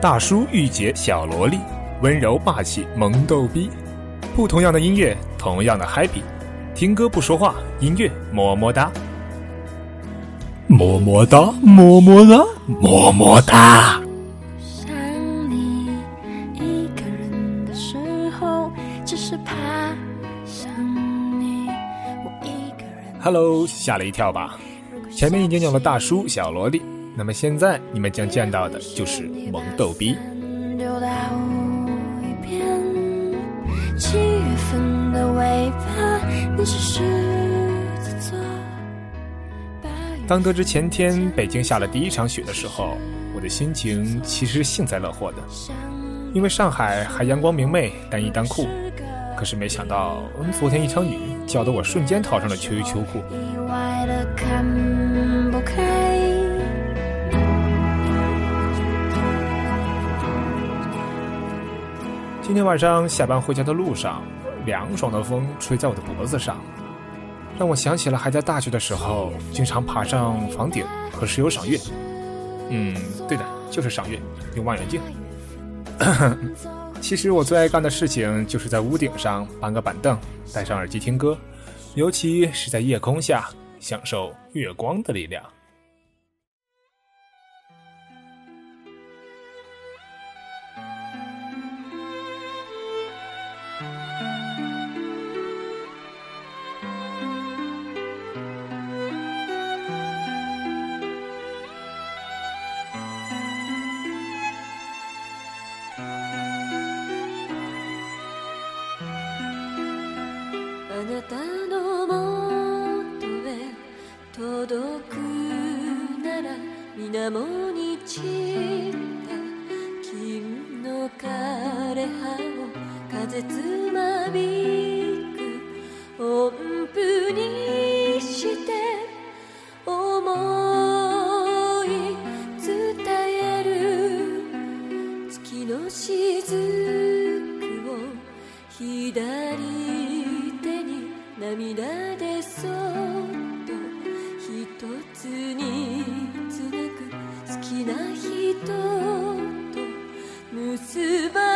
大叔御姐小萝莉，温柔霸气萌逗逼，不同样的音乐，同样的 happy，听歌不说话，音乐么么哒，么么哒，么么哒，么么哒。想你一个人的时候，只是怕想你。我一个人。Hello，吓了一跳吧？前面已经讲了大叔、小萝莉，那么现在你们将见到的就是萌逗逼。当得知前天北京下了第一场雪的时候，我的心情其实幸灾乐祸的，因为上海还阳光明媚，单衣单裤。可是没想到，昨天一场雨，搅得我瞬间套上了秋衣秋裤。意外的今天晚上下班回家的路上，凉爽的风吹在我的脖子上，让我想起了还在大学的时候，经常爬上房顶和室友赏月。嗯，对的，就是赏月，用望远镜。其实我最爱干的事情就是在屋顶上搬个板凳，戴上耳机听歌，尤其是在夜空下享受月光的力量。たのもとへ届くなら水面に散った金の枯れ葉を風つまびく音符にして思い伝える月の雫を左涙でそっと一つにつなぐ好きな人と結ばれ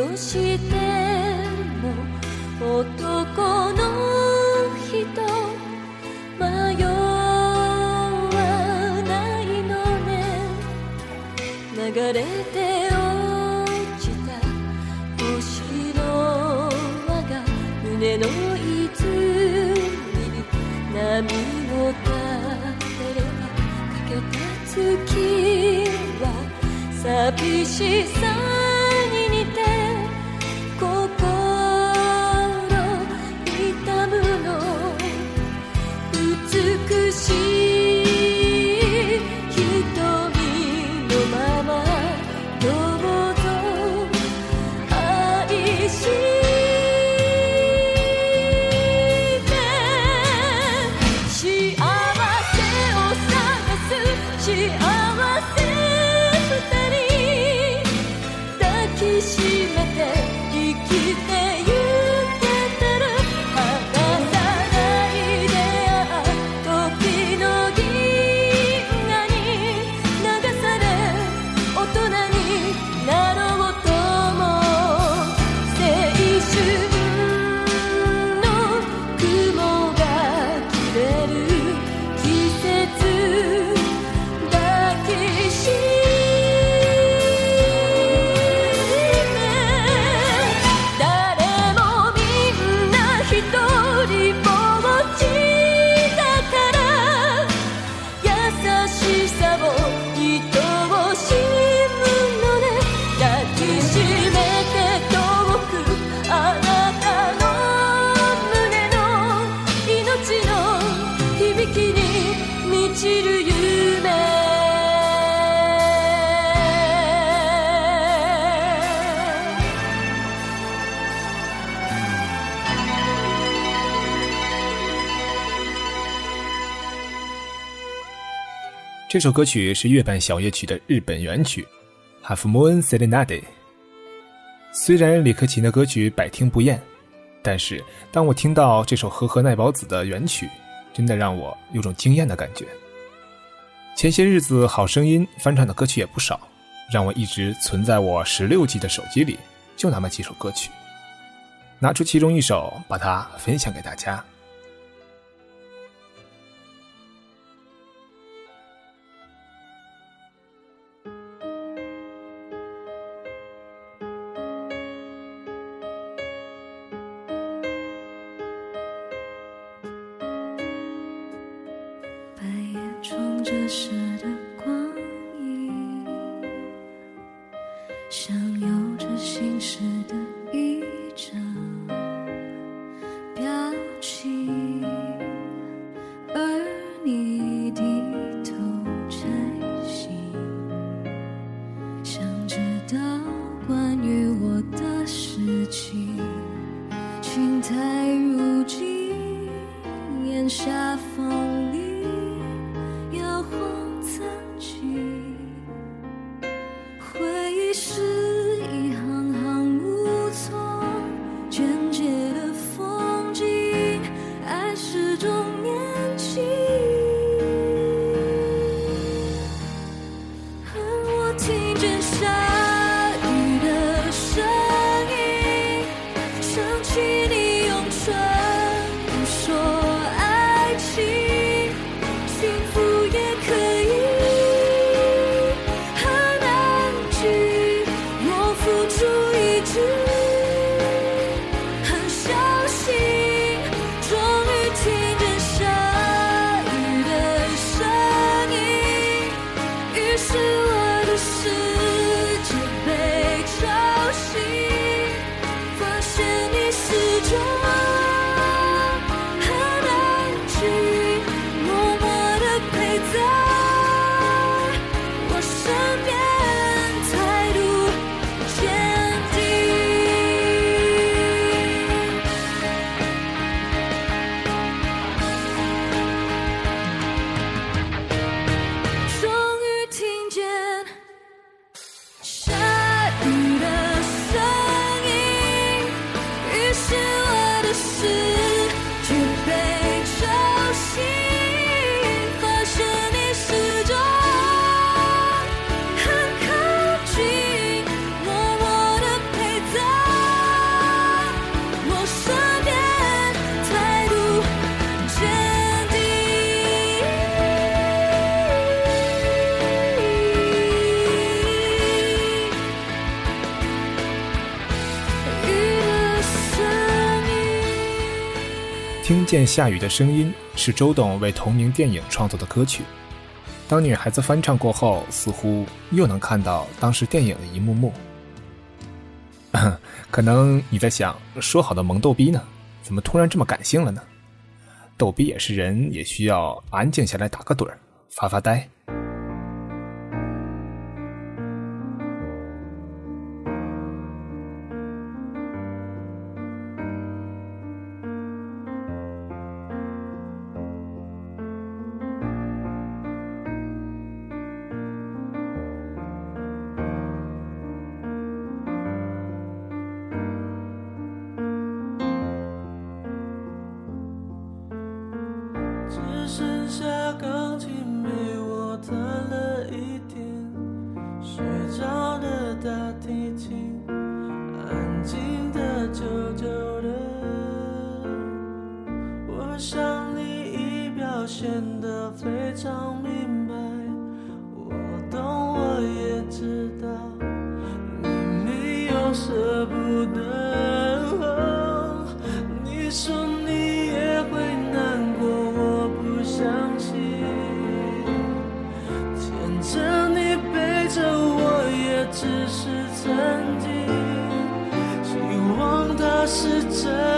をしても男の人迷わないのね。流れて落ちた星の輪が胸の泉に波を立てればかけた月は寂しさ美 devil 这首歌曲是月半小夜曲的日本原曲《Half Moon Serenade》。虽然李克勤的歌曲百听不厌，但是当我听到这首和和奈保子的原曲，真的让我有种惊艳的感觉。前些日子《好声音》翻唱的歌曲也不少，让我一直存在我十六 G 的手机里，就那么几首歌曲，拿出其中一首，把它分享给大家。晚霞风里。不是。听见下雨的声音是周董为同名电影创作的歌曲。当女孩子翻唱过后，似乎又能看到当时电影的一幕幕。可能你在想，说好的萌逗逼呢？怎么突然这么感性了呢？逗逼也是人，也需要安静下来打个盹儿，发发呆。是曾经，希望它是真。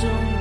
don't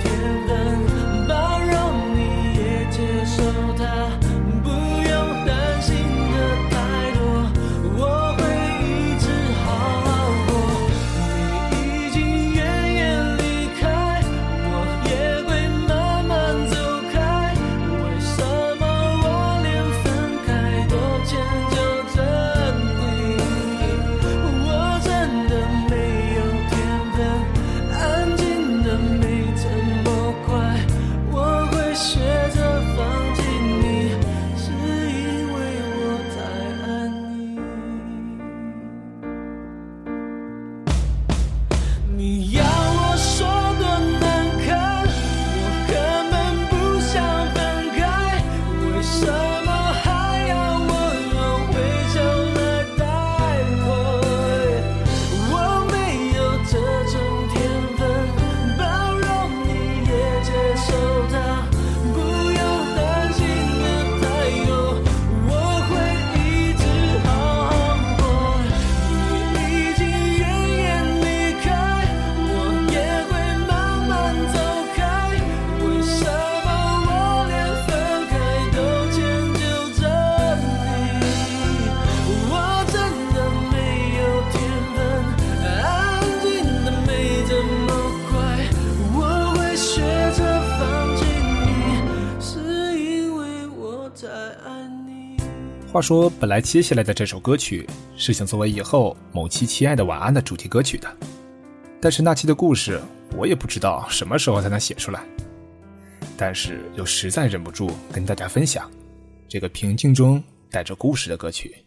话说本来接下来的这首歌曲是想作为以后某期亲爱的晚安的主题歌曲的但是那期的故事我也不知道什么时候才能写出来。但是又实在忍不住跟大家分享这个平静中带着故事的歌曲。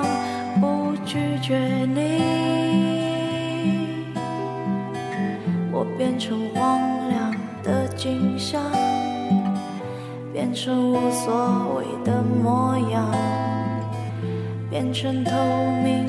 拒绝你。我变成荒凉的景象，变成无所谓的模样，变成透明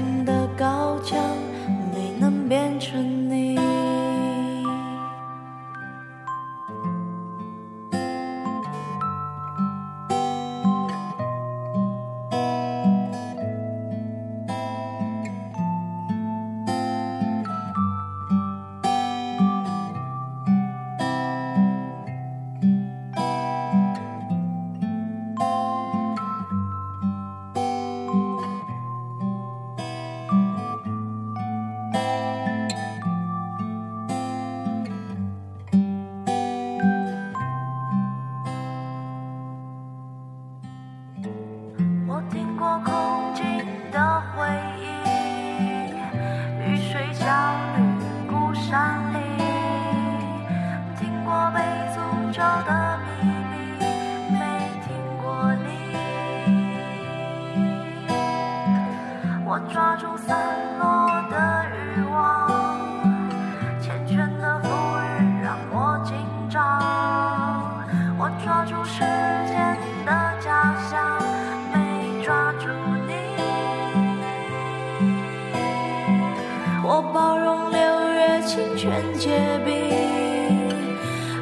我包容六月清泉结冰，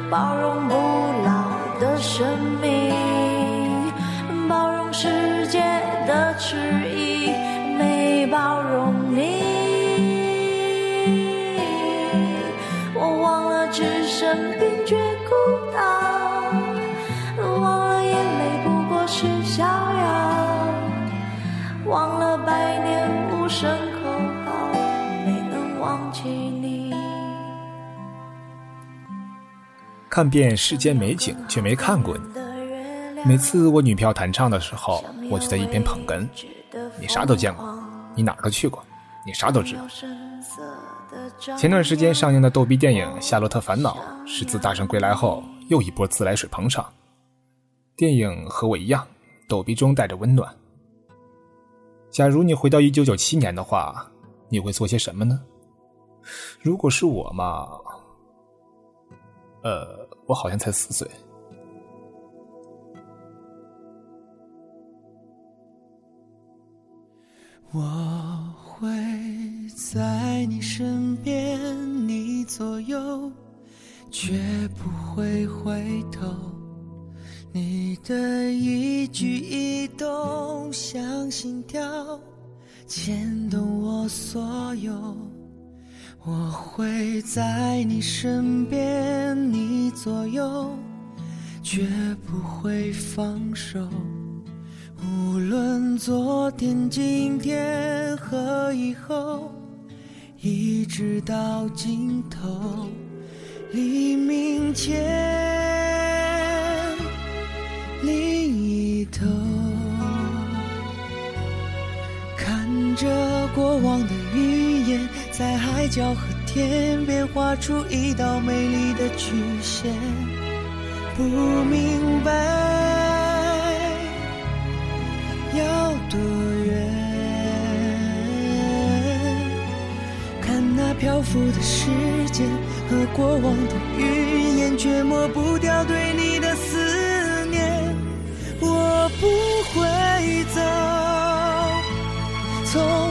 包容不老的生命，包容世界的迟疑，没包容你。我忘了置身冰绝看遍世间美景，却没看过你。每次我女票弹唱的时候，我就在一边捧哏。你啥都见过，你哪儿都去过，你啥都知道。前段时间上映的逗逼电影《夏洛特烦恼》是自《大圣归来》后又一波自来水捧场。电影和我一样，逗逼中带着温暖。假如你回到一九九七年的话，你会做些什么呢？如果是我嘛，呃，我好像才四岁。我会在你身边，你左右，绝不会回头。你的一举一动像心跳，牵动我所有。我会在你身边，你左右，绝不会放手。无论昨天、今天和以后，一直到尽头，黎明前另一头，看着过往的，在海角和天边画出一道美丽的曲线。不明白要多远。看那漂浮的时间和过往的云烟，却抹不掉对你的思念。我不会走，从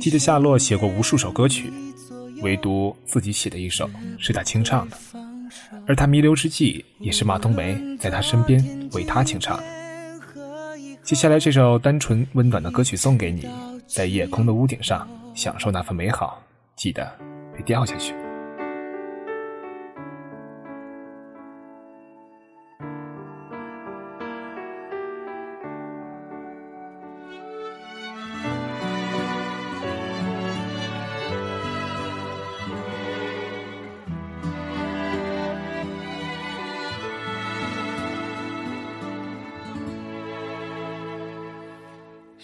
记得夏洛写过无数首歌曲，唯独自己写的一首是他清唱的，而他弥留之际，也是马冬梅在他身边为他清唱。接下来这首单纯温暖的歌曲送给你，在夜空的屋顶上享受那份美好，记得别掉下去。